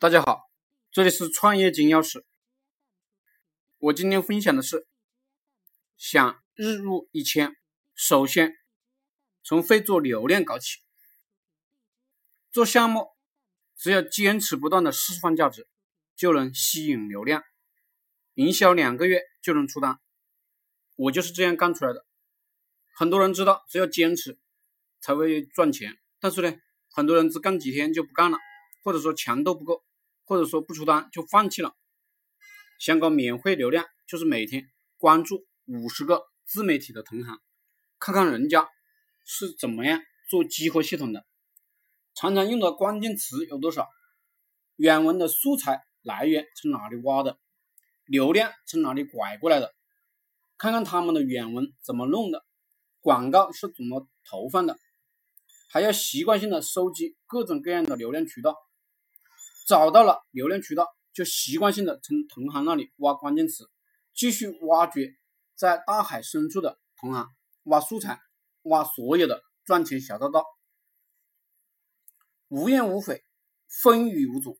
大家好，这里是创业金钥匙。我今天分享的是，想日入一千，首先从会做流量搞起。做项目，只要坚持不断的释放价值，就能吸引流量，营销两个月就能出单。我就是这样干出来的。很多人知道，只要坚持才会赚钱，但是呢，很多人只干几天就不干了，或者说强度不够。或者说不出单就放弃了。想搞免费流量，就是每天关注五十个自媒体的同行，看看人家是怎么样做激活系统的，常常用的关键词有多少，原文的素材来源从哪里挖的，流量从哪里拐过来的，看看他们的原文怎么弄的，广告是怎么投放的，还要习惯性的收集各种各样的流量渠道。找到了流量渠道，就习惯性的从同行那里挖关键词，继续挖掘在大海深处的同行，挖素材，挖所有的赚钱小道道，无怨无悔，风雨无阻。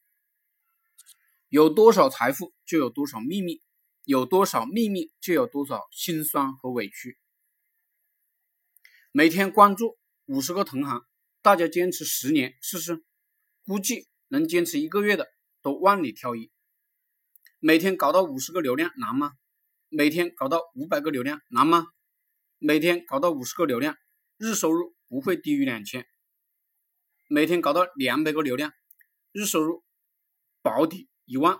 有多少财富，就有多少秘密；有多少秘密，就有多少心酸和委屈。每天关注五十个同行，大家坚持十年试试，估计。能坚持一个月的都万里挑一。每天搞到五十个流量难吗？每天搞到五百个流量难吗？每天搞到五十个流量，日收入不会低于两千。每天搞到两百个流量，日收入保底一万。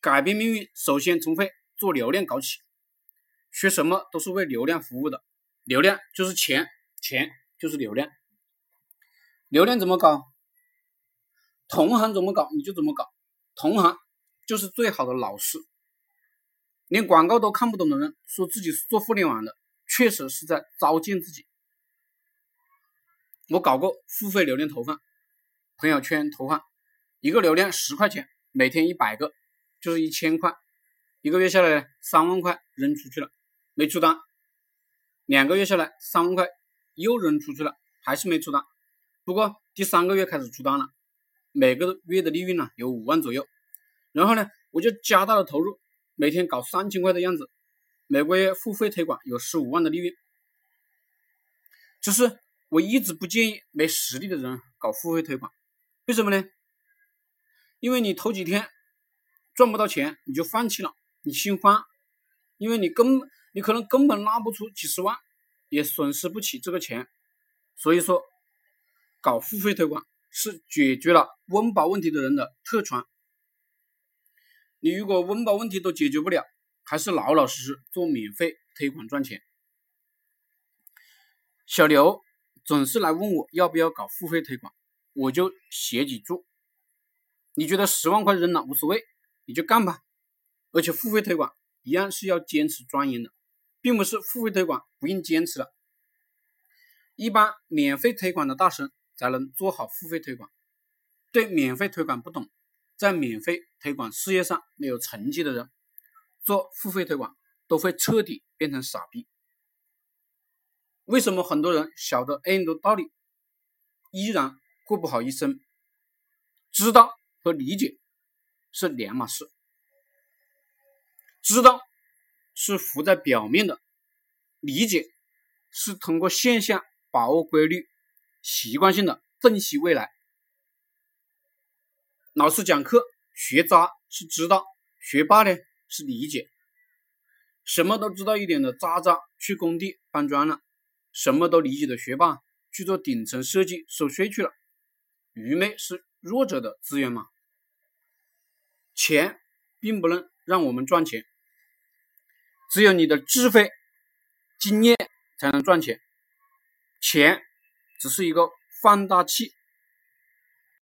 改变命运，首先从会做流量搞起。学什么都是为流量服务的，流量就是钱，钱就是流量。流量怎么搞？同行怎么搞你就怎么搞，同行就是最好的老师。连广告都看不懂的人，说自己是做互联网的，确实是在糟践自己。我搞过付费流量投放，朋友圈投放，一个流量十块钱，每天一百个，就是一千块，一个月下来三万块扔出去了，没出单。两个月下来三万块又扔出去了，还是没出单。不过第三个月开始出单了。每个月的利润呢有五万左右，然后呢我就加大了投入，每天搞三千块的样子，每个月付费推广有十五万的利润。只是我一直不建议没实力的人搞付费推广，为什么呢？因为你头几天赚不到钱你就放弃了，你心慌，因为你根你可能根本拉不出几十万，也损失不起这个钱，所以说搞付费推广。是解决了温饱问题的人的特权。你如果温饱问题都解决不了，还是老老实实做免费推广赚钱。小刘总是来问我要不要搞付费推广，我就写几注。你觉得十万块扔了无所谓，你就干吧。而且付费推广一样是要坚持钻研的，并不是付费推广不用坚持了。一般免费推广的大神。才能做好付费推广。对免费推广不懂，在免费推广事业上没有成绩的人，做付费推广都会彻底变成傻逼。为什么很多人晓得 N 多道理，依然过不好一生？知道和理解是两码事。知道是浮在表面的，理解是通过现象把握规律。习惯性的分析未来。老师讲课，学渣是知道，学霸呢是理解。什么都知道一点的渣渣去工地搬砖了，什么都理解的学霸去做顶层设计收税去了。愚昧是弱者的资源吗？钱并不能让我们赚钱，只有你的智慧、经验才能赚钱。钱。只是一个放大器，